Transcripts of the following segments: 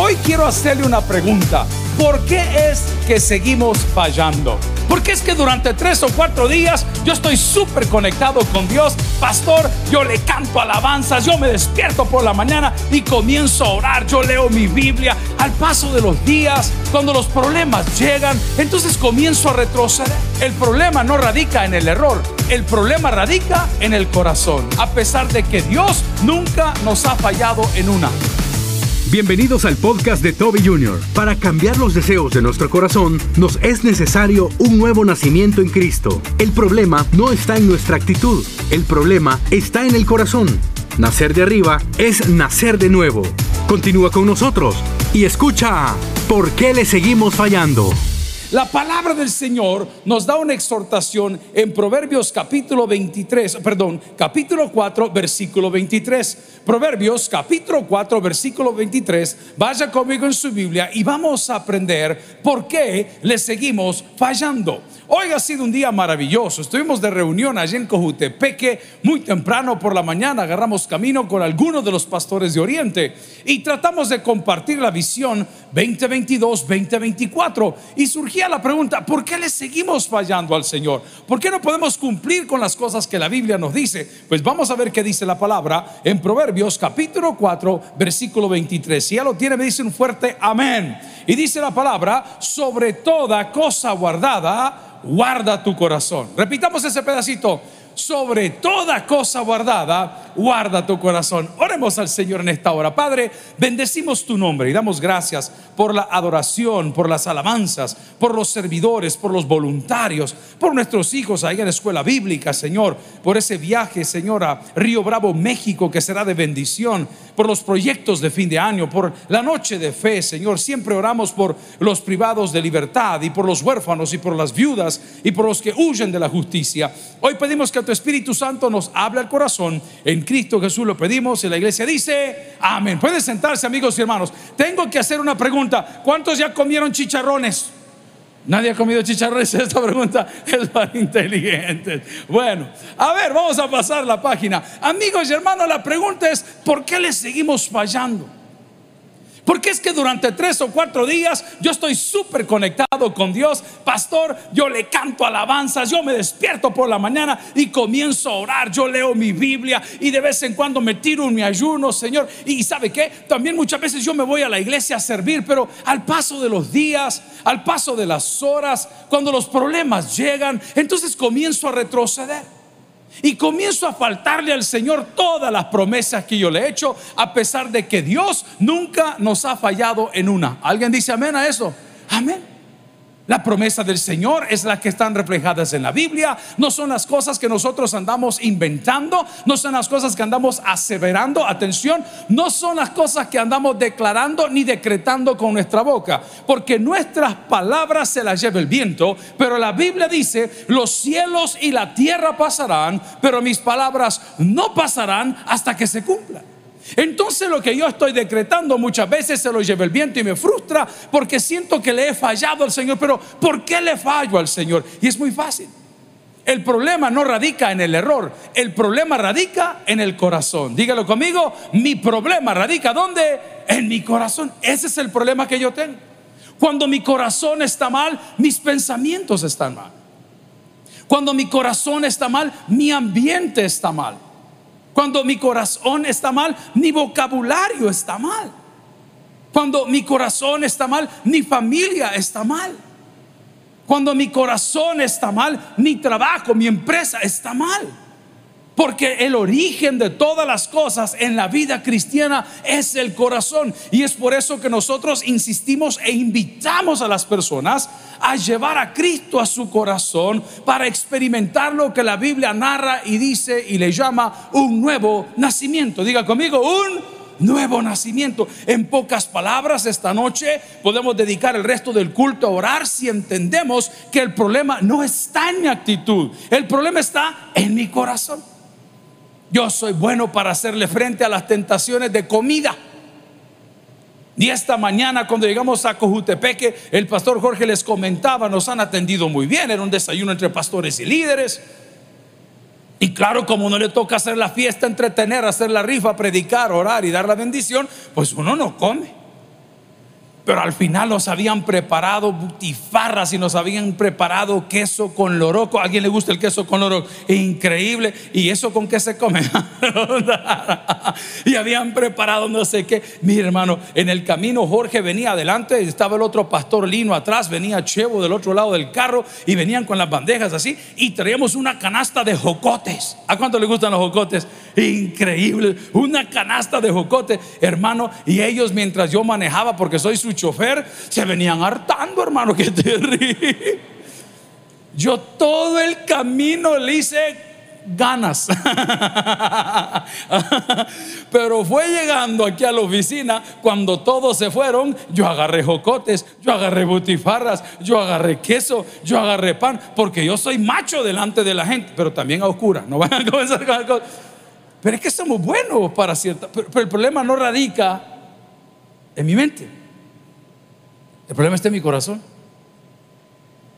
Hoy quiero hacerle una pregunta. ¿Por qué es que seguimos fallando? Porque es que durante tres o cuatro días yo estoy súper conectado con Dios. Pastor, yo le canto alabanzas, yo me despierto por la mañana y comienzo a orar. Yo leo mi Biblia. Al paso de los días, cuando los problemas llegan, entonces comienzo a retroceder. El problema no radica en el error, el problema radica en el corazón. A pesar de que Dios nunca nos ha fallado en una. Bienvenidos al podcast de Toby Jr. Para cambiar los deseos de nuestro corazón, nos es necesario un nuevo nacimiento en Cristo. El problema no está en nuestra actitud, el problema está en el corazón. Nacer de arriba es nacer de nuevo. Continúa con nosotros y escucha ¿Por qué le seguimos fallando? La palabra del Señor nos da una exhortación en Proverbios capítulo 23, perdón, capítulo 4, versículo 23. Proverbios capítulo 4, versículo 23. Vaya conmigo en su Biblia y vamos a aprender por qué le seguimos fallando. Hoy ha sido un día maravilloso. Estuvimos de reunión allí en Cojutepeque muy temprano por la mañana. Agarramos camino con algunos de los pastores de Oriente y tratamos de compartir la visión 2022-2024. Y la pregunta, ¿por qué le seguimos fallando al Señor? ¿Por qué no podemos cumplir con las cosas que la Biblia nos dice? Pues vamos a ver qué dice la palabra en Proverbios capítulo 4, versículo 23. Si ya lo tiene, me dice un fuerte amén. Y dice la palabra, sobre toda cosa guardada guarda tu corazón. Repitamos ese pedacito. Sobre toda cosa guardada, guarda tu corazón. Oremos al Señor en esta hora. Padre, bendecimos tu nombre y damos gracias por la adoración, por las alabanzas, por los servidores, por los voluntarios, por nuestros hijos ahí en la escuela bíblica, Señor, por ese viaje, Señor, a Río Bravo, México, que será de bendición, por los proyectos de fin de año, por la noche de fe, Señor. Siempre oramos por los privados de libertad y por los huérfanos y por las viudas y por los que huyen de la justicia. Hoy pedimos que tu Espíritu Santo nos hable al corazón en Cristo Jesús lo pedimos y la iglesia dice, amén. Pueden sentarse amigos y hermanos. Tengo que hacer una pregunta. ¿Cuántos ya comieron chicharrones? Nadie ha comido chicharrones. Esta pregunta es para inteligentes. Bueno, a ver, vamos a pasar la página. Amigos y hermanos, la pregunta es, ¿por qué le seguimos fallando? Porque es que durante tres o cuatro días yo estoy súper conectado con Dios. Pastor, yo le canto alabanzas, yo me despierto por la mañana y comienzo a orar. Yo leo mi Biblia y de vez en cuando me tiro en mi ayuno, Señor. Y sabe qué? También muchas veces yo me voy a la iglesia a servir, pero al paso de los días, al paso de las horas, cuando los problemas llegan, entonces comienzo a retroceder. Y comienzo a faltarle al Señor todas las promesas que yo le he hecho, a pesar de que Dios nunca nos ha fallado en una. ¿Alguien dice amén a eso? Amén. La promesa del Señor es la que están reflejadas en la Biblia. No son las cosas que nosotros andamos inventando. No son las cosas que andamos aseverando. Atención, no son las cosas que andamos declarando ni decretando con nuestra boca. Porque nuestras palabras se las lleva el viento. Pero la Biblia dice, los cielos y la tierra pasarán, pero mis palabras no pasarán hasta que se cumplan. Entonces lo que yo estoy decretando muchas veces se lo lleva el viento y me frustra porque siento que le he fallado al Señor. Pero ¿por qué le fallo al Señor? Y es muy fácil. El problema no radica en el error, el problema radica en el corazón. Dígalo conmigo, mi problema radica ¿dónde? En mi corazón. Ese es el problema que yo tengo. Cuando mi corazón está mal, mis pensamientos están mal. Cuando mi corazón está mal, mi ambiente está mal. Cuando mi corazón está mal, mi vocabulario está mal. Cuando mi corazón está mal, mi familia está mal. Cuando mi corazón está mal, mi trabajo, mi empresa está mal. Porque el origen de todas las cosas en la vida cristiana es el corazón. Y es por eso que nosotros insistimos e invitamos a las personas a llevar a Cristo a su corazón para experimentar lo que la Biblia narra y dice y le llama un nuevo nacimiento. Diga conmigo, un nuevo nacimiento. En pocas palabras, esta noche podemos dedicar el resto del culto a orar si entendemos que el problema no está en mi actitud, el problema está en mi corazón. Yo soy bueno para hacerle frente a las tentaciones de comida. Y esta mañana cuando llegamos a Cojutepeque, el pastor Jorge les comentaba, nos han atendido muy bien, era un desayuno entre pastores y líderes. Y claro, como no le toca hacer la fiesta, entretener, hacer la rifa, predicar, orar y dar la bendición, pues uno no come. Pero al final nos habían preparado butifarras y nos habían preparado queso con loroco. ¿A alguien le gusta el queso con loroco? Increíble. ¿Y eso con qué se come? y habían preparado no sé qué. Mi hermano, en el camino Jorge venía adelante, estaba el otro pastor Lino atrás, venía Chevo del otro lado del carro y venían con las bandejas así y traíamos una canasta de jocotes. ¿A cuánto le gustan los jocotes? Increíble. Una canasta de jocotes, hermano. Y ellos mientras yo manejaba, porque soy su chofer, se venían hartando, hermano, que terrible. Yo todo el camino le hice ganas. Pero fue llegando aquí a la oficina, cuando todos se fueron, yo agarré jocotes, yo agarré butifarras, yo agarré queso, yo agarré pan, porque yo soy macho delante de la gente, pero también a oscura. No van a comenzar con cosas. Pero es que somos buenos para cierta. pero el problema no radica en mi mente. El problema está en mi corazón.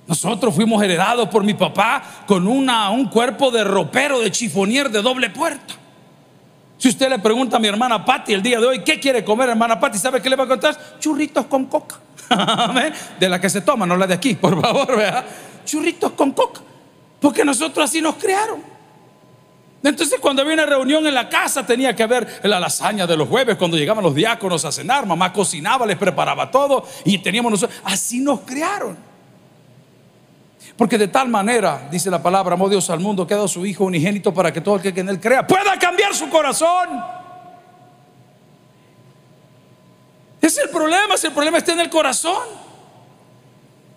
Nosotros fuimos heredados por mi papá con un cuerpo de ropero, de chifonier de doble puerta. Si usted le pregunta a mi hermana Patti el día de hoy, ¿qué quiere comer, hermana Patti? ¿Sabe qué le va a contar? Churritos con coca. de la que se toma, no la de aquí, por favor, vea. Churritos con coca. Porque nosotros así nos crearon. Entonces cuando había una reunión en la casa tenía que haber la lasaña de los jueves, cuando llegaban los diáconos a cenar, mamá cocinaba, les preparaba todo y teníamos nosotros, así nos crearon. Porque de tal manera, dice la palabra, amó Dios al mundo que ha dado su Hijo unigénito para que todo el que en él crea pueda cambiar su corazón. Es el problema, si el problema está en el corazón.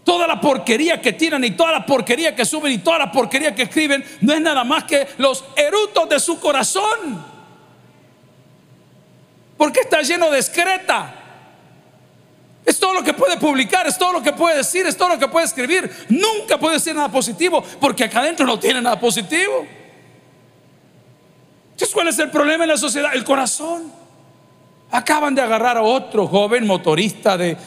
Toda la porquería que tiran y toda la porquería que suben y toda la porquería que escriben no es nada más que los erutos de su corazón. Porque está lleno de excreta. Es todo lo que puede publicar, es todo lo que puede decir, es todo lo que puede escribir. Nunca puede decir nada positivo porque acá adentro no tiene nada positivo. Entonces, ¿cuál es el problema en la sociedad? El corazón. Acaban de agarrar a otro joven motorista de,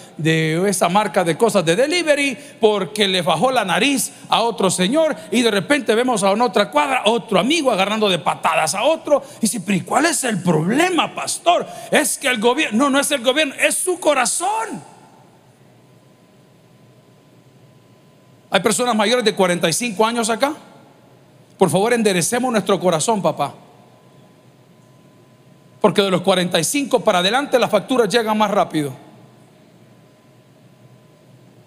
esa marca de cosas de delivery porque le bajó la nariz a otro señor y de repente vemos a otra cuadra otro amigo agarrando de patadas a otro. Y dice, pero ¿cuál es el problema, pastor? Es que el gobierno, no, no es el gobierno, es su corazón. Hay personas mayores de 45 años acá. Por favor, enderecemos nuestro corazón, papá. Porque de los 45 para adelante las facturas llegan más rápido.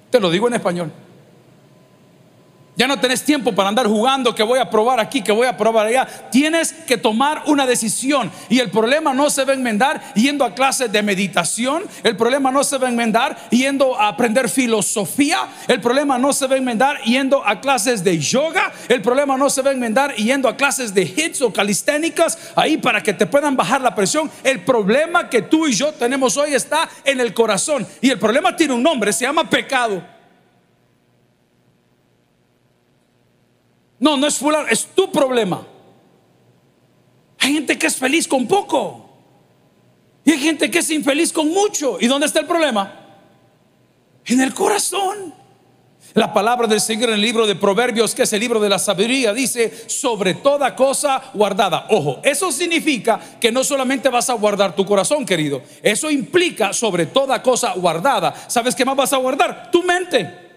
Te lo digo en español. Ya no tenés tiempo para andar jugando que voy a probar aquí, que voy a probar allá. Tienes que tomar una decisión. Y el problema no se va a enmendar yendo a clases de meditación. El problema no se va a enmendar yendo a aprender filosofía. El problema no se va a enmendar yendo a clases de yoga. El problema no se va a enmendar yendo a clases de hits o calisténicas ahí para que te puedan bajar la presión. El problema que tú y yo tenemos hoy está en el corazón. Y el problema tiene un nombre, se llama pecado. No, no es fulano, es tu problema. Hay gente que es feliz con poco. Y hay gente que es infeliz con mucho. ¿Y dónde está el problema? En el corazón. La palabra del Señor en el libro de Proverbios, que es el libro de la sabiduría, dice, sobre toda cosa guardada. Ojo, eso significa que no solamente vas a guardar tu corazón, querido. Eso implica sobre toda cosa guardada. ¿Sabes qué más vas a guardar? Tu mente.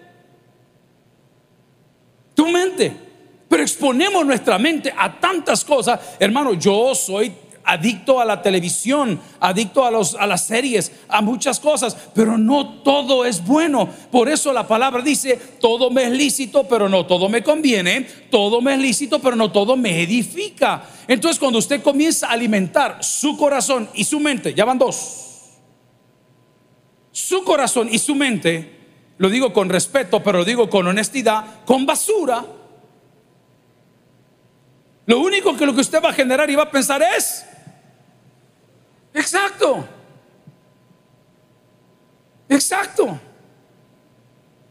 Tu mente. Pero exponemos nuestra mente a tantas cosas. Hermano, yo soy adicto a la televisión, adicto a, los, a las series, a muchas cosas, pero no todo es bueno. Por eso la palabra dice, todo me es lícito, pero no todo me conviene, todo me es lícito, pero no todo me edifica. Entonces cuando usted comienza a alimentar su corazón y su mente, ya van dos, su corazón y su mente, lo digo con respeto, pero lo digo con honestidad, con basura, lo único que lo que usted va a generar y va a pensar es, exacto, exacto.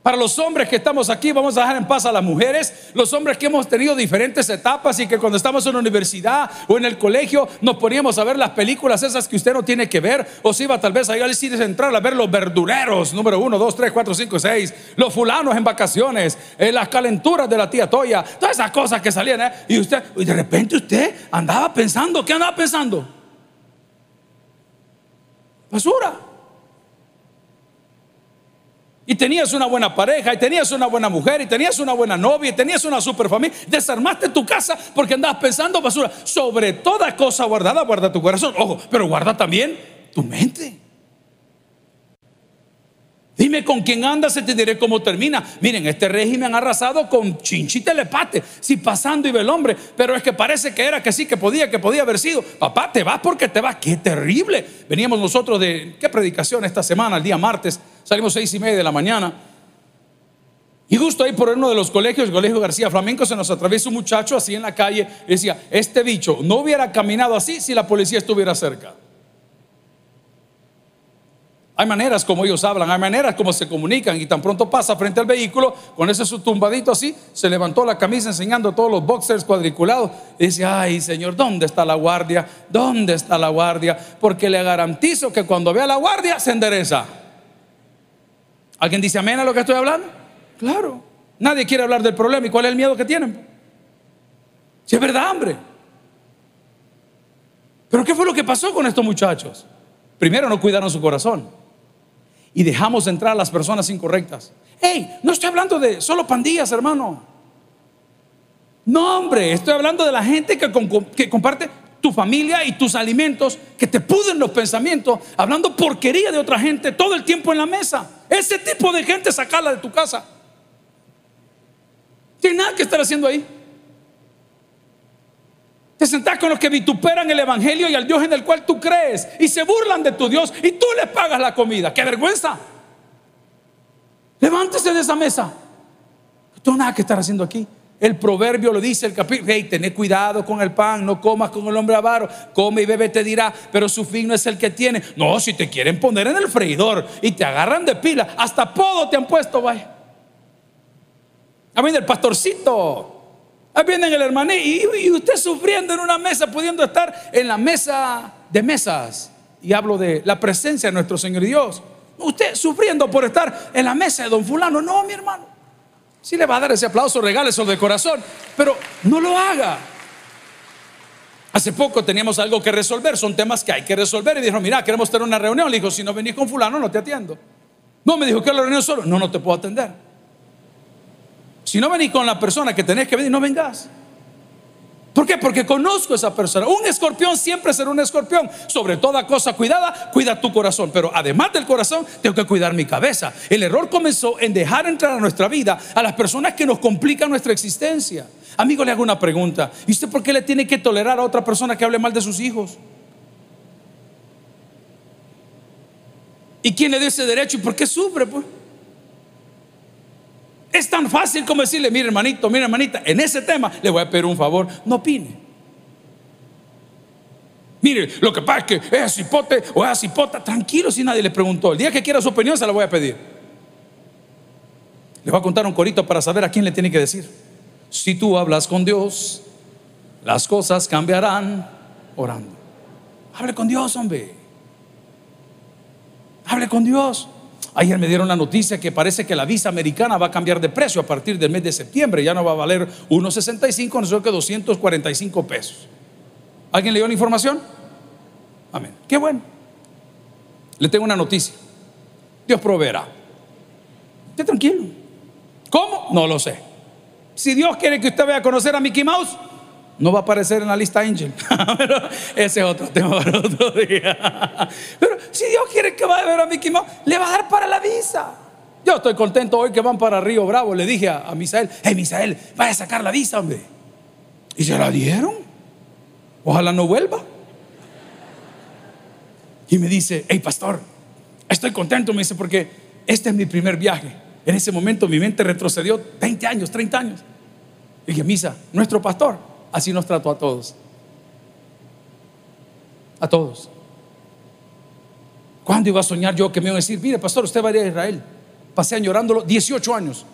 Para los hombres que estamos aquí, vamos a dejar en paz a las mujeres, los hombres que hemos tenido diferentes etapas y que cuando estamos en la universidad o en el colegio nos poníamos a ver las películas esas que usted no tiene que ver, o si iba tal vez a ir al cine central a ver los verdureros, número uno, dos, tres, cuatro, cinco, seis, los fulanos en vacaciones, eh, las calenturas de la tía Toya, todas esas cosas que salían, ¿eh? y usted, y de repente usted andaba pensando, ¿qué andaba pensando? Basura. Y tenías una buena pareja, y tenías una buena mujer, y tenías una buena novia, y tenías una super familia, desarmaste tu casa porque andabas pensando basura. Sobre toda cosa guardada, guarda tu corazón. Ojo, pero guarda también tu mente. Dime con quién andas y te diré cómo termina. Miren, este régimen ha arrasado con chinchi telepate, si pasando ve el hombre, pero es que parece que era que sí, que podía, que podía haber sido. Papá, te vas porque te vas, qué terrible. Veníamos nosotros de, ¿qué predicación esta semana? El día martes, salimos seis y media de la mañana. Y justo ahí por uno de los colegios, el colegio García Flamenco, se nos atraviesa un muchacho así en la calle y decía, este bicho no hubiera caminado así si la policía estuviera cerca. Hay maneras como ellos hablan, hay maneras como se comunican y tan pronto pasa frente al vehículo con ese su tumbadito así, se levantó la camisa enseñando todos los boxers cuadriculados y dice, ay Señor, ¿dónde está la guardia? ¿Dónde está la guardia? Porque le garantizo que cuando vea la guardia se endereza. ¿Alguien dice amén a lo que estoy hablando? Claro. Nadie quiere hablar del problema y cuál es el miedo que tienen. Si es verdad, hambre. Pero ¿qué fue lo que pasó con estos muchachos? Primero no cuidaron su corazón y dejamos entrar a las personas incorrectas. Hey, no estoy hablando de solo pandillas, hermano. No, hombre, estoy hablando de la gente que, comparte tu familia y tus alimentos, que te puden los pensamientos, hablando porquería de otra gente todo el tiempo en la mesa. Ese tipo de gente, sacarla de tu casa. Tiene nada que estar haciendo ahí. Te sentás con los que vituperan el Evangelio y al Dios en el cual tú crees y se burlan de tu Dios y tú les pagas la comida. ¡Qué vergüenza! Levántese de esa mesa. No tengo nada que estar haciendo aquí. El proverbio lo dice, el capítulo, hey, tené cuidado con el pan, no comas con el hombre avaro, come y bebe te dirá, pero su fin no es el que tiene. No, si te quieren poner en el freidor y te agarran de pila, hasta podo te han puesto, vaya. A mí el pastorcito, Ahí viene el hermano y, usted sufriendo en una mesa, pudiendo estar en la mesa de mesas. Y hablo de la presencia de nuestro Señor Dios. Usted sufriendo por estar en la mesa de don fulano. No, mi hermano. Si le va a dar ese aplauso, eso de corazón. Pero no lo haga. Hace poco teníamos algo que resolver. Son temas que hay que resolver. Y dijo, mira, queremos tener una reunión. Le dijo, si no venís con fulano, no te atiendo. No, me dijo, que la reunión solo? No, no te puedo atender. Si no venís con la persona que tenés que venir, no vengas. ¿Por qué? Porque conozco a esa persona. Un escorpión siempre será un escorpión. Sobre toda cosa cuidada, cuida tu corazón. Pero además del corazón, tengo que cuidar mi cabeza. El error comenzó en dejar entrar a nuestra vida a las personas que nos complican nuestra existencia. Amigo, le hago una pregunta. ¿Y usted por qué le tiene que tolerar a otra persona que hable mal de sus hijos? ¿Y quién le dio ese derecho y por qué sufre? Pues? Es tan fácil como decirle, mire hermanito, mire hermanita, en ese tema le voy a pedir un favor, no opine. Mire, lo que pasa es que es cipote o es cipota, tranquilo si nadie le preguntó. El día que quiera su opinión se la voy a pedir. Le voy a contar un corito para saber a quién le tiene que decir. Si tú hablas con Dios, las cosas cambiarán orando. Hable con Dios, hombre. Hable con Dios. Ayer me dieron la noticia que parece que la visa americana va a cambiar de precio a partir del mes de septiembre. Ya no va a valer 1.65, sino que 245 pesos. ¿Alguien leyó la información? Amén. Qué bueno. Le tengo una noticia. Dios proveerá. Esté tranquilo. ¿Cómo? No lo sé. Si Dios quiere que usted vaya a conocer a Mickey Mouse, no va a aparecer en la lista Angel. ese es otro tema para otro día. Pero si Dios quiere que vaya a ver a Mickey Mouse, le va a dar para la visa. Yo estoy contento hoy que van para Río Bravo. Le dije a, Misael, hey Misael, vaya a sacar la visa, hombre. Y se la dieron. Ojalá no vuelva. Y me dice, hey pastor, estoy contento, me dice, porque este es mi primer viaje. En ese momento mi mente retrocedió 20 años, 30 años. Y dije, Misa, nuestro pastor Así nos trató a todos. A todos. ¿Cuándo iba a soñar yo que me iban a decir, mire, pastor, usted va a ir a Israel? Pasé llorándolo 18 años.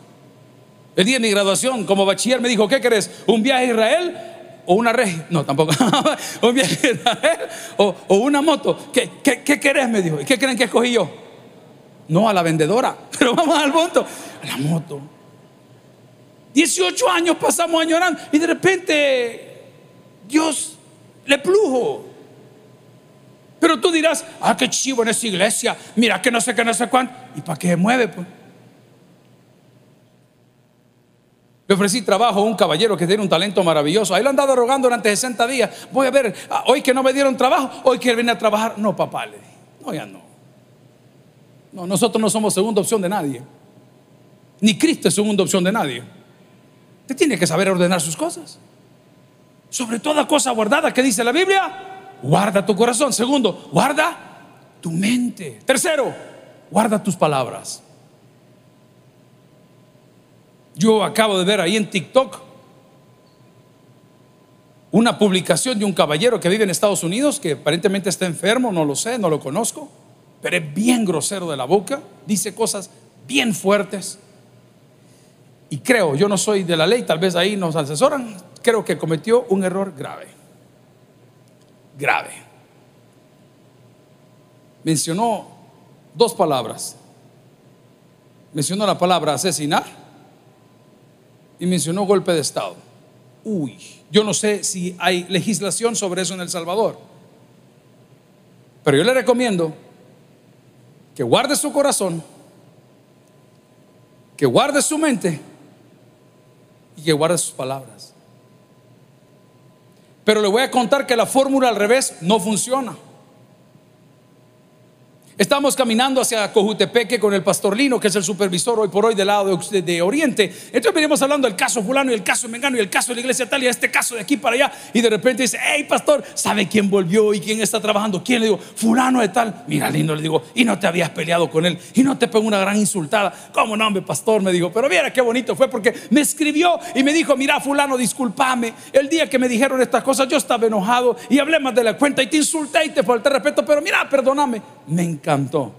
El día de mi graduación, como bachiller, me dijo, ¿qué querés? ¿Un viaje a Israel o una regia? No, tampoco. ¿Un viaje a Israel o, una moto? ¿Qué, qué, querés? Me dijo. ¿Y qué creen que escogí yo? No, a la vendedora. Pero vamos al punto. A la moto. 18 años pasamos añorando y de repente Dios le plujo. Pero tú dirás, ah, qué chivo en esa iglesia, mira que no sé qué, no sé cuánto. ¿Y para qué se mueve? Pues? Le ofrecí trabajo a un caballero que tiene un talento maravilloso. Ahí lo han dado rogando durante 60 días. Voy a ver, ah, hoy que no me dieron trabajo, hoy que viene a trabajar. No, papá, le dije. No, ya no. No, nosotros no somos segunda opción de nadie. Ni Cristo es segunda opción de nadie. Usted tiene que saber ordenar sus cosas. Sobre toda cosa guardada que dice la Biblia, guarda tu corazón. Segundo, guarda tu mente. Tercero, guarda tus palabras. Yo acabo de ver ahí en TikTok una publicación de un caballero que vive en Estados Unidos, que aparentemente está enfermo, no lo sé, no lo conozco, pero es bien grosero de la boca, dice cosas bien fuertes. Y creo, yo no soy de la ley, tal vez ahí nos asesoran, creo que cometió un error grave. Grave. Mencionó dos palabras. Mencionó la palabra asesinar y mencionó golpe de Estado. Uy, yo no sé si hay legislación sobre eso en El Salvador. Pero yo le recomiendo que guarde su corazón, que guarde su mente que guarde sus palabras. Pero le voy a contar que la fórmula al revés no funciona. Estamos caminando hacia Cojutepeque con el pastor Lino, que es el supervisor hoy por hoy del lado de, Oriente. Entonces venimos hablando del caso fulano y el caso Mengano y el caso de la iglesia tal y este caso de aquí para allá. Y de repente dice, hey pastor, ¿sabe quién volvió y quién está trabajando? ¿Quién? Le digo, fulano de tal. Mira, Lino, le digo, y no te habías peleado con él y no te pegó una gran insultada. ¿Cómo no, hombre, pastor? Me dijo, pero mira qué bonito fue porque me escribió y me dijo, mira, fulano, discúlpame. El día que me dijeron estas cosas yo estaba enojado y hablé más de la cuenta y te insulté y te falté respeto, pero mira, perdóname. Me encanta cantó.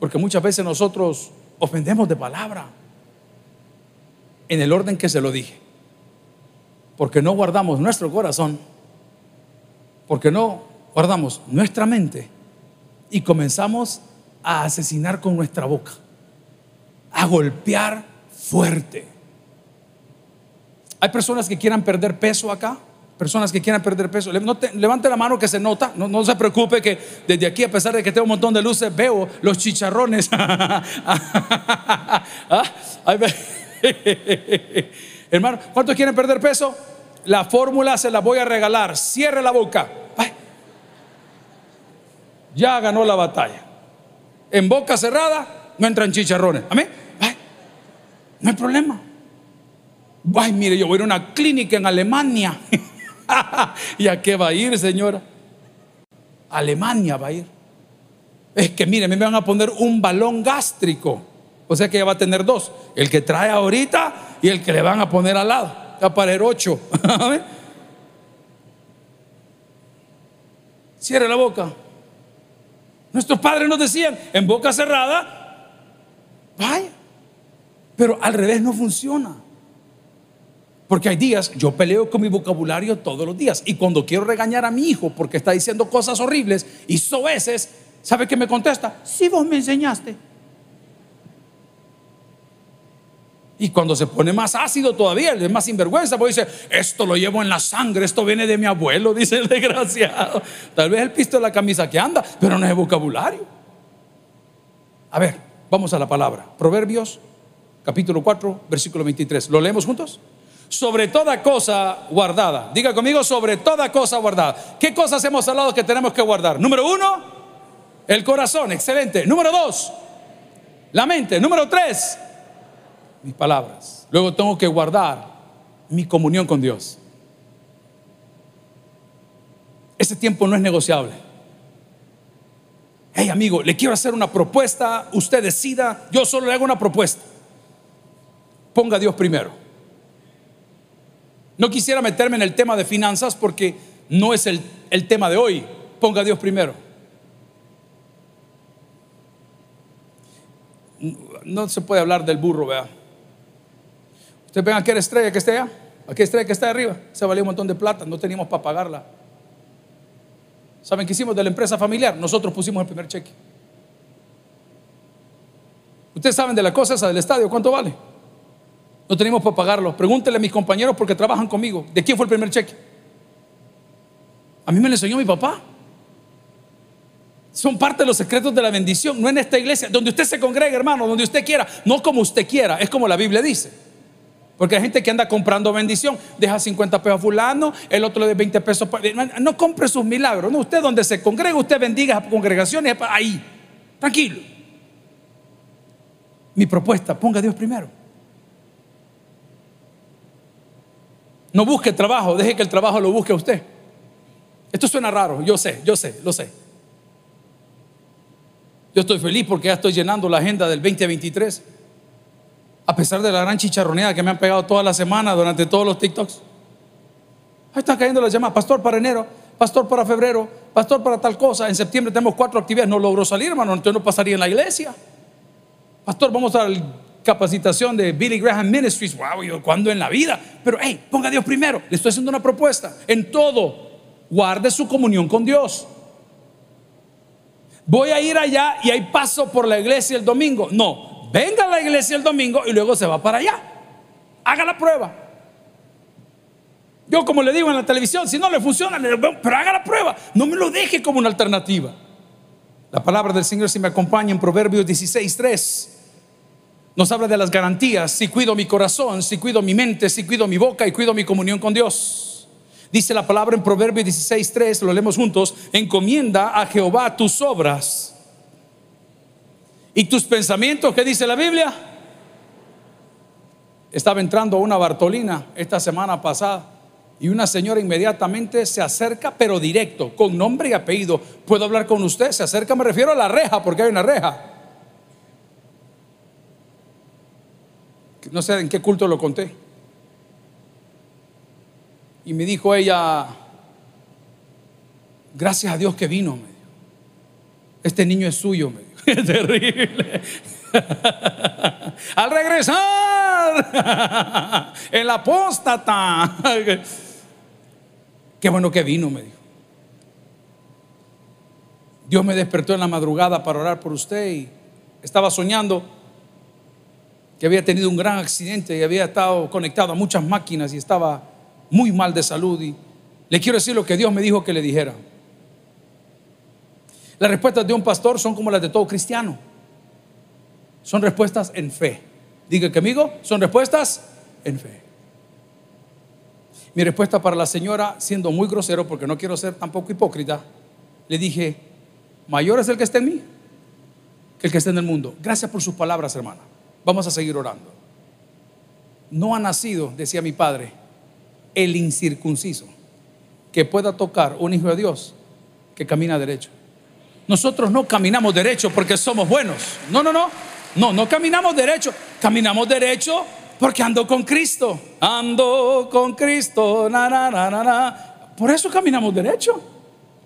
Porque muchas veces nosotros ofendemos de palabra en el orden que se lo dije. Porque no guardamos nuestro corazón, porque no guardamos nuestra mente y comenzamos a asesinar con nuestra boca, a golpear fuerte. Hay personas que quieran perder peso acá personas que quieran perder peso, levante la mano que se nota, no, se preocupe que desde aquí, a pesar de que tengo un montón de luces, veo los chicharrones. Ah, Hermano, ¿cuántos quieren perder peso? La fórmula se la voy a regalar. Cierre la boca. Ya ganó la batalla. En boca cerrada no entran chicharrones. Amén. No hay problema. Ay, mire, yo voy a ir a una clínica en Alemania. ¿Y a qué va a ir, señora? Alemania va a ir. Es que mire, me van a poner un balón gástrico. O sea que ella va a tener dos. El que trae ahorita y el que le van a poner al lado. Va a parar ocho. Cierre la boca. Nuestros padres nos decían, en boca cerrada, vaya. Pero al revés no funciona. Porque hay días, yo peleo con mi vocabulario todos los días. Y cuando quiero regañar a mi hijo porque está diciendo cosas horribles y veces ¿sabe qué me contesta? Si vos me enseñaste. Y cuando se pone más ácido todavía, es más sinvergüenza, porque dice, esto lo llevo en la sangre, esto viene de mi abuelo, dice el desgraciado. Tal vez el pisto de la camisa que anda, pero no es vocabulario. A ver, vamos a la palabra. Proverbios, capítulo 4, versículo 23. ¿Lo leemos juntos? Sobre toda cosa guardada. Diga conmigo, sobre toda cosa guardada. ¿Qué cosas hemos hablado que tenemos que guardar? Número uno, el corazón, excelente. Número dos, la mente. Número tres, mis palabras. Luego tengo que guardar mi comunión con Dios. Ese tiempo no es negociable. Hey amigo, le quiero hacer una propuesta, usted decida, yo solo le hago una propuesta. Ponga a Dios primero. No quisiera meterme en el tema de finanzas porque no es el, tema de hoy. Ponga a Dios primero. No se puede hablar del burro, vea. Usted ven aquella estrella que está allá, aquella estrella que está arriba, se valía un montón de plata, no teníamos para pagarla. ¿Saben qué hicimos de la empresa familiar? Nosotros pusimos el primer cheque. Ustedes saben de la cosa esa del estadio, ¿cuánto vale? No tenemos para pagarlo. Pregúntele a mis compañeros porque trabajan conmigo. ¿De quién fue el primer cheque? A mí me lo enseñó mi papá. Son parte de los secretos de la bendición, no en esta iglesia, donde usted se congrega, hermano, donde usted quiera, no como usted quiera, es como la Biblia dice. Porque hay gente que anda comprando bendición, deja 50 pesos a fulano, el otro le da 20 pesos. No compre sus milagros, no, usted donde se congrega, usted bendiga a congregaciones, ahí, tranquilo. Mi propuesta, ponga a Dios primero. No busque trabajo, deje que el trabajo lo busque a usted. Esto suena raro, yo sé, yo sé, lo sé. Yo estoy feliz porque ya estoy llenando la agenda del 2023. A pesar de la gran chicharroneada que me han pegado toda la semana durante todos los TikToks. Ahí están cayendo las llamadas. Pastor para enero, pastor para febrero, pastor para tal cosa. En septiembre tenemos cuatro actividades. No logro salir, hermano. Entonces no pasaría en la iglesia. Pastor, vamos a la capacitación de Billy Graham Ministries. Wow, ¿cuándo en la vida? Pero, hey, ponga a Dios primero. Le estoy haciendo una propuesta. En todo, guarde su comunión con Dios. Voy a ir allá y ahí paso por la iglesia el domingo. No, venga a la iglesia el domingo y luego se va para allá. Haga la prueba. Yo como le digo en la televisión, si no le funciona, pero haga la prueba. No me lo deje como una alternativa. La palabra del Señor si me acompaña en Proverbios 16.3 nos habla de las garantías. Si cuido mi corazón, si cuido mi mente, si cuido mi boca y cuido mi comunión con Dios. Dice la palabra en Proverbios 16:3, lo leemos juntos, encomienda a Jehová tus obras. ¿Y tus pensamientos? ¿Qué dice la Biblia? Estaba entrando una Bartolina esta semana pasada y una señora inmediatamente se acerca, pero directo, con nombre y apellido. ¿Puedo hablar con usted? Se acerca, me refiero a la reja, porque hay una reja. No sé en qué culto lo conté. Y me dijo ella, gracias a Dios que vino, me dijo. Este niño es suyo, me dijo. Es terrible. Al regresar, el apóstata. Qué bueno que vino, me dijo. Dios me despertó en la madrugada para orar por usted y estaba soñando que había tenido un gran accidente y había estado conectado a muchas máquinas y estaba muy mal de salud y le quiero decir lo que Dios me dijo que le dijera. Las respuestas de un pastor son como las de todo cristiano. Son respuestas en fe. Diga amigo, son respuestas en fe. Mi respuesta para la señora, siendo muy grosero, porque no quiero ser tampoco hipócrita, le dije, mayor es el que está en mí que el que está en el mundo. Gracias por sus palabras, hermana. Vamos a seguir orando. No ha nacido, decía mi padre, el incircunciso que pueda tocar un hijo de Dios que camina derecho. Nosotros no caminamos derecho porque somos buenos. No, no, no. No, no caminamos derecho. Caminamos derecho porque ando con Cristo. Ando con Cristo. Na, na, na, na, Por eso caminamos derecho.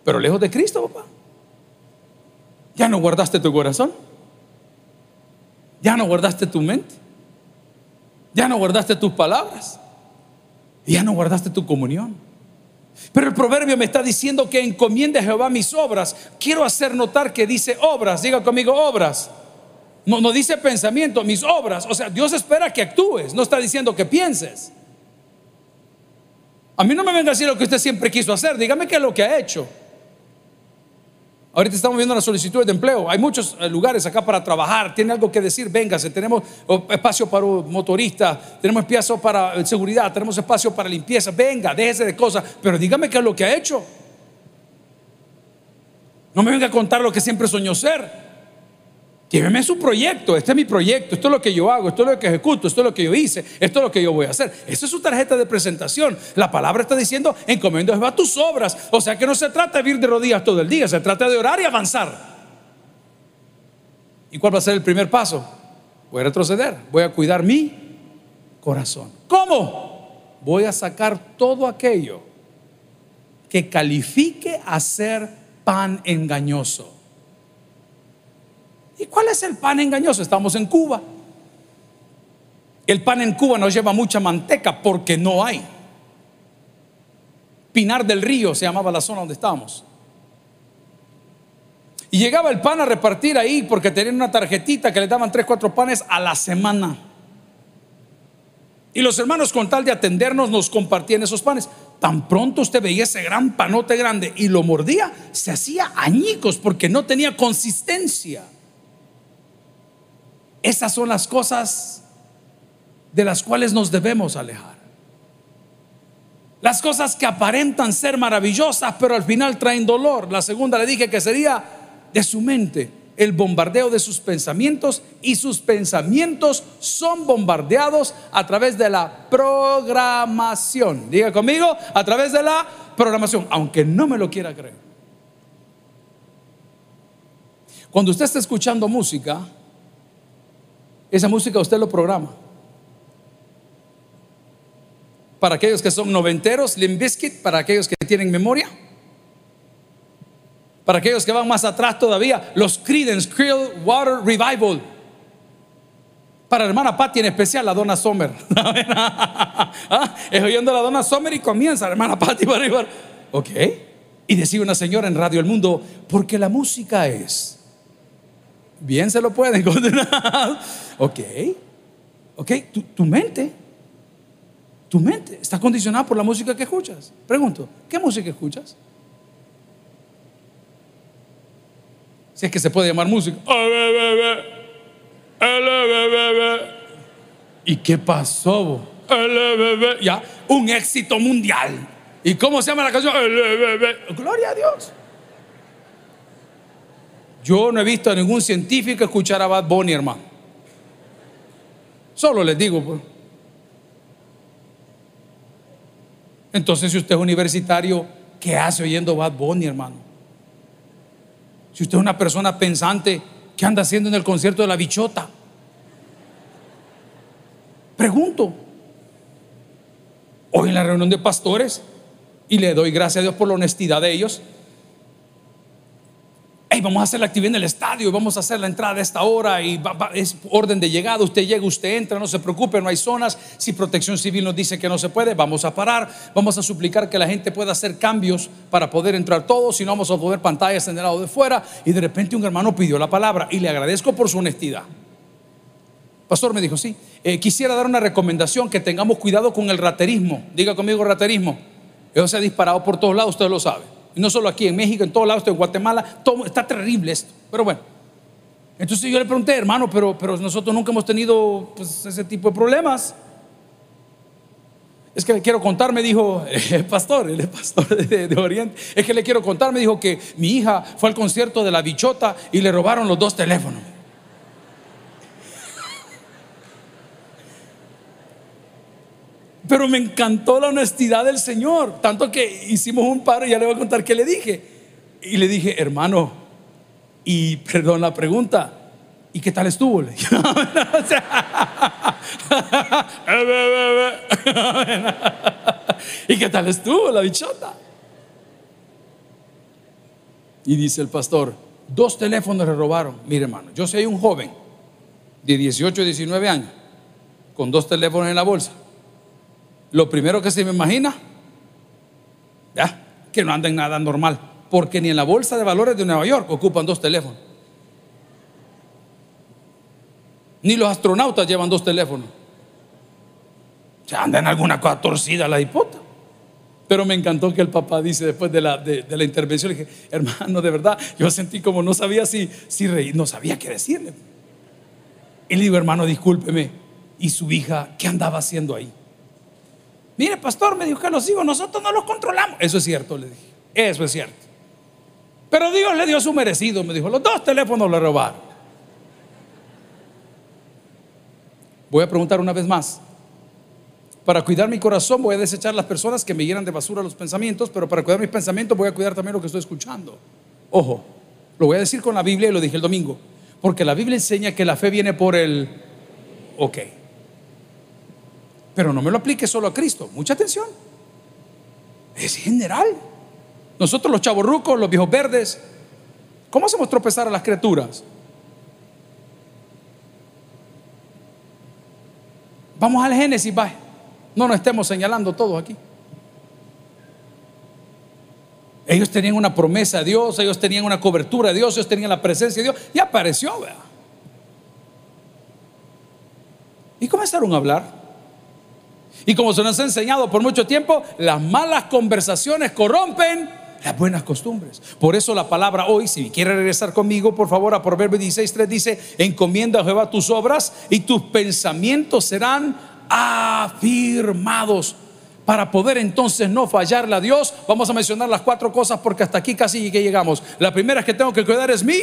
Pero lejos de Cristo, papá. Ya no guardaste tu corazón. Ya no guardaste tu mente. Ya no guardaste tus palabras. Ya no guardaste tu comunión. Pero el proverbio me está diciendo que encomiende a Jehová mis obras. Quiero hacer notar que dice obras. Diga conmigo obras. No, no dice pensamiento, mis obras. O sea, Dios espera que actúes. No está diciendo que pienses. A mí no me venga a decir lo que usted siempre quiso hacer. Dígame qué es lo que ha hecho. Ahorita estamos viendo las solicitudes de empleo. Hay muchos eh, lugares acá para trabajar. Tiene algo que decir, véngase. Tenemos espacio para motoristas, tenemos espacio para eh, seguridad, tenemos espacio para limpieza. Venga, déjese de cosas. Pero dígame qué es lo que ha hecho. No me venga a contar lo que siempre soñó ser. Lléveme su proyecto, este es mi proyecto, esto es lo que yo hago, esto es lo que ejecuto, esto es lo que yo hice, esto es lo que yo voy a hacer. Esa es su tarjeta de presentación. La palabra está diciendo, encomiendo a tus obras. O sea que no se trata de vivir de rodillas todo el día, se trata de orar y avanzar. ¿Y cuál va a ser el primer paso? Voy a retroceder, voy a cuidar mi corazón. ¿Cómo? Voy a sacar todo aquello que califique a ser pan engañoso. ¿Y cuál es el pan engañoso? Estamos en Cuba. El pan en Cuba no lleva mucha manteca porque no hay. Pinar del Río se llamaba la zona donde estábamos. Y llegaba el pan a repartir ahí porque tenían una tarjetita que le daban tres, cuatro panes a la semana. Y los hermanos con tal de atendernos nos compartían esos panes. tan pronto usted veía ese gran panote grande y lo mordía, se hacía añicos porque no tenía consistencia. Esas son las cosas de las cuales nos debemos alejar. Las cosas que aparentan ser maravillosas, pero al final traen dolor. La segunda le dije que sería de su mente el bombardeo de sus pensamientos y sus pensamientos son bombardeados a través de la programación. Diga conmigo, a través de la programación, aunque no me lo quiera creer. Cuando usted está escuchando música, esa música usted lo programa. Para aquellos que son noventeros, Limp para aquellos que tienen memoria. Para aquellos que van más atrás todavía, los Creedence Water Revival. Para hermana Patty en especial, la dona Sommer. ¿Ah? Es oyendo a la dona Sommer y comienza hermana Patty para arriba. Ok. Y decía una señora en Radio El Mundo, porque la música es. Bien se lo pueden condenar. ok. Ok, tu, tu mente. Tu mente está condicionada por la música que escuchas. Pregunto, ¿qué música escuchas? Si es que se puede llamar música. ¿Y qué pasó? Ya, un éxito mundial. ¿Y cómo se llama la canción? Gloria a Dios. Yo no he visto a ningún científico escuchar a Bad Bunny, hermano. Solo les digo, pues. Entonces, si usted es universitario, ¿qué hace oyendo Bad Bunny, hermano? Si usted es una persona pensante, ¿qué anda haciendo en el concierto de la bichota? Pregunto. Hoy en la reunión de pastores, y le doy gracias a Dios por la honestidad de ellos, vamos a hacer la actividad en el estadio, vamos a hacer la entrada a esta hora y es orden de llegada, usted llega, usted entra, no se preocupe, no hay zonas, si protección civil nos dice que no se puede, vamos a parar, vamos a suplicar que la gente pueda hacer cambios para poder entrar todos, si no vamos a poner pantallas en el lado de fuera y de repente un hermano pidió la palabra y le agradezco por su honestidad. Pastor me dijo, sí, eh, quisiera dar una recomendación que tengamos cuidado con el raterismo, diga conmigo raterismo, eso se ha disparado por todos lados, usted lo sabe. Y no solo aquí, en México, en todos lados, en Guatemala, está terrible esto. Pero bueno. Entonces yo le pregunté, hermano, pero, pero nosotros nunca hemos tenido pues, ese tipo de problemas. Es que le quiero contar, me dijo el pastor, el pastor de, Oriente. Es que le quiero contar, me dijo que mi hija fue al concierto de la bichota y le robaron los dos teléfonos. Pero me encantó la honestidad del Señor, tanto que hicimos un paro y ya le voy a contar qué le dije. Y le dije, hermano, y perdón la pregunta, ¿y qué tal estuvo? ¿Y qué tal estuvo la bichota? Y dice el pastor, dos teléfonos le robaron. Mire hermano, yo soy un joven de 18, 19 años, con dos teléfonos en la bolsa lo primero que se me imagina, ya, que no anda en nada normal, porque ni en la bolsa de valores de Nueva York ocupan dos teléfonos. Ni los astronautas llevan dos teléfonos. Se anda en alguna cosa torcida la hipota. Pero me encantó que el papá dice después de la, de, la intervención, le dije, hermano, de verdad, yo sentí como no sabía si, si reír, no sabía qué decirle. Y le digo, hermano, discúlpeme. ¿Y su hija qué andaba haciendo ahí? Mire, pastor, me dijo que los hijos nosotros no los controlamos. Eso es cierto, le dije. Eso es cierto. Pero Dios le dio su merecido, me dijo. Los dos teléfonos le robaron. Voy a preguntar una vez más. Para cuidar mi corazón voy a desechar las personas que me llenan de basura los pensamientos, pero para cuidar mis pensamientos voy a cuidar también lo que estoy escuchando. Ojo, lo voy a decir con la Biblia y lo dije el domingo, porque la Biblia enseña que la fe viene por el... Ok. Pero no me lo aplique solo a Cristo. Mucha atención. Es general. Nosotros los chavorrucos, los viejos verdes, ¿cómo hacemos tropezar a las criaturas? Vamos al Génesis, va. No nos estemos señalando todos aquí. Ellos tenían una promesa de Dios, ellos tenían una cobertura de Dios, ellos tenían la presencia de Dios y apareció. ¿verdad? Y comenzaron a hablar. Y como se nos ha enseñado por mucho tiempo, las malas conversaciones corrompen las buenas costumbres. Por eso la palabra hoy, si quiere regresar conmigo, por favor, a Proverbios 16.3 dice, encomienda a Jehová tus obras y tus pensamientos serán afirmados. Para poder entonces no fallarle a Dios, vamos a mencionar las cuatro cosas porque hasta aquí casi que llegamos. La primera que tengo que cuidar es mi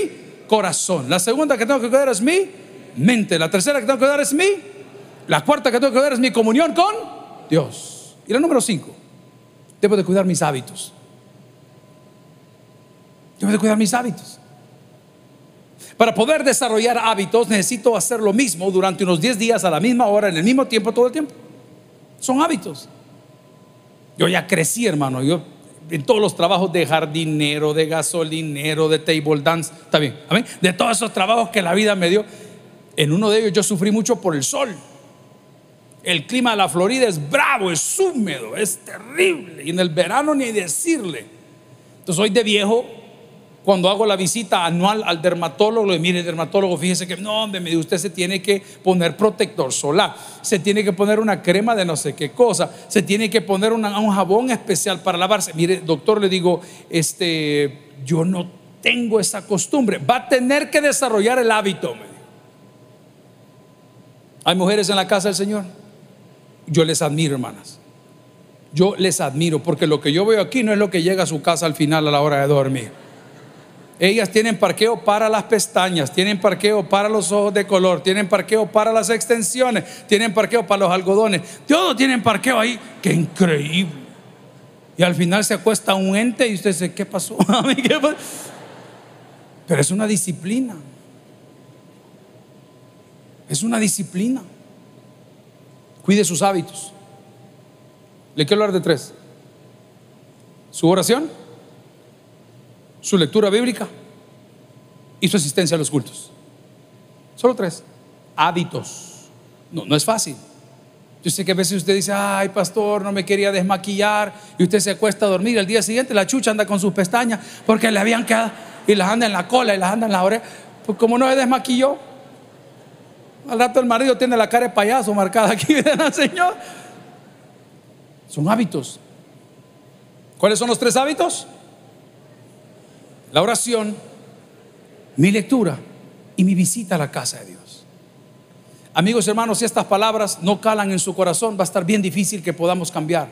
corazón. La segunda que tengo que cuidar es mi mente. La tercera que tengo que cuidar es mi. La cuarta que tengo que cuidar es mi comunión con Dios. Y la número cinco, debo de cuidar mis hábitos. Debo de cuidar mis hábitos. Para poder desarrollar hábitos necesito hacer lo mismo durante unos 10 días a la misma hora, en el mismo tiempo, todo el tiempo. Son hábitos. Yo ya crecí, hermano. Yo en todos los trabajos de jardinero, de gasolinero, de table dance, está bien, De todos esos trabajos que la vida me dio, en uno de ellos yo sufrí mucho por el sol. El clima de la Florida es bravo, es húmedo, es terrible. Y en el verano ni decirle. Entonces hoy de viejo cuando hago la visita anual al dermatólogo, le mire, dermatólogo, fíjese que no, hombre, me usted se tiene que poner protector solar, se tiene que poner una crema de no sé qué cosa, se tiene que poner un jabón especial para lavarse. Mire, doctor, le digo, este, yo no tengo esa costumbre, va a tener que desarrollar el hábito. Hay mujeres en la casa del Señor, yo les admiro, hermanas. Yo les admiro porque lo que yo veo aquí no es lo que llega a su casa al final a la hora de dormir. Ellas tienen parqueo para las pestañas, tienen parqueo para los ojos de color, tienen parqueo para las extensiones, tienen parqueo para los algodones. Todos tienen parqueo ahí. ¡Qué increíble! Y al final se acuesta un ente y usted dice, ¿qué pasó? Pero es una disciplina. Es una disciplina. Cuide sus hábitos. Le quiero hablar de tres. Su oración su lectura bíblica y su asistencia a los cultos. Solo tres. Hábitos. No, no es fácil. Yo sé que a veces usted dice, ay pastor, no me quería desmaquillar y usted se acuesta a dormir. El día siguiente la chucha anda con sus pestañas porque le habían quedado y las anda en la cola y las anda en la oreja. Pues como no se desmaquilló, al rato el marido tiene la cara de payaso marcada aquí, ¿verdad, Señor? Son hábitos. ¿Cuáles son los tres hábitos? la oración, mi lectura y mi visita a la casa de Dios. Amigos y hermanos, si estas palabras no calan en su corazón, va a estar bien difícil que podamos cambiar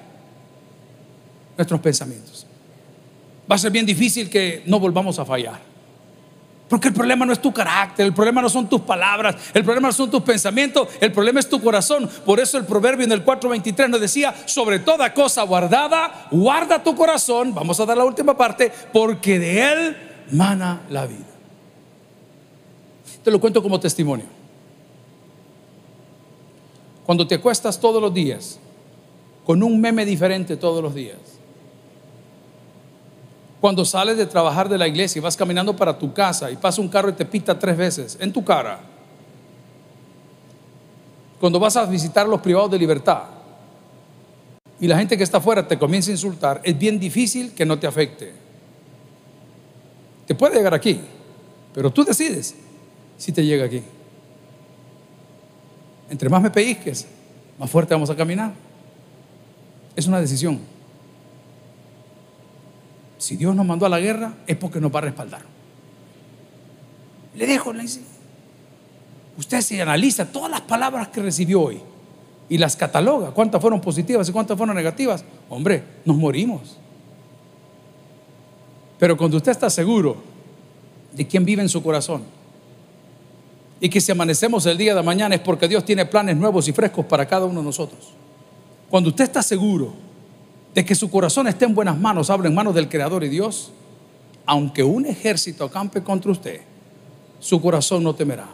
nuestros pensamientos. Va a ser bien difícil que no volvamos a fallar. Porque el problema no es tu carácter, el problema no son tus palabras, el problema no son tus pensamientos, el problema es tu corazón. Por eso el proverbio en el 4.23 nos decía, sobre toda cosa guardada, guarda tu corazón, vamos a dar la última parte, porque de él mana la vida. Te lo cuento como testimonio. Cuando te acuestas todos los días, con un meme diferente todos los días, cuando sales de trabajar de la iglesia y vas caminando para tu casa y pasa un carro y te pita tres veces en tu cara. Cuando vas a visitar los privados de libertad y la gente que está afuera te comienza a insultar, es bien difícil que no te afecte. Te puede llegar aquí, pero tú decides si te llega aquí. Entre más me pellizques, más fuerte vamos a caminar. Es una decisión. Si Dios nos mandó a la guerra, es porque nos va a respaldar. Le dejo, le dice. Usted se analiza todas las palabras que recibió hoy y las cataloga. ¿Cuántas fueron positivas y cuántas fueron negativas? Hombre, nos morimos. Pero cuando usted está seguro de quién vive en su corazón y que si amanecemos el día de mañana es porque Dios tiene planes nuevos y frescos para cada uno de nosotros. Cuando usted está seguro de que su corazón esté en buenas manos, habla en manos del Creador y Dios, aunque un ejército acampe contra usted, su corazón no temerá.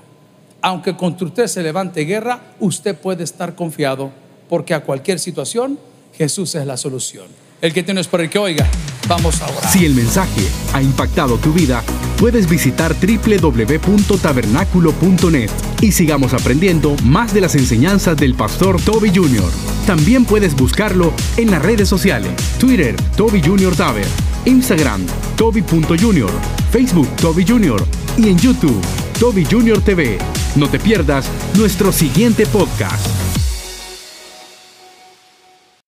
Aunque contra usted se levante guerra, usted puede estar confiado, porque a cualquier situación Jesús es la solución. El que tiene es por el que oiga, vamos a orar. Si el mensaje ha impactado tu vida, puedes visitar www.tabernaculo.net y sigamos aprendiendo más de las enseñanzas del pastor Toby Jr. También puedes buscarlo en las redes sociales, Twitter, Toby Jr. Taber, Instagram, Toby.Junior, Facebook, Toby Jr. y en YouTube, Toby Jr. TV. No te pierdas nuestro siguiente podcast.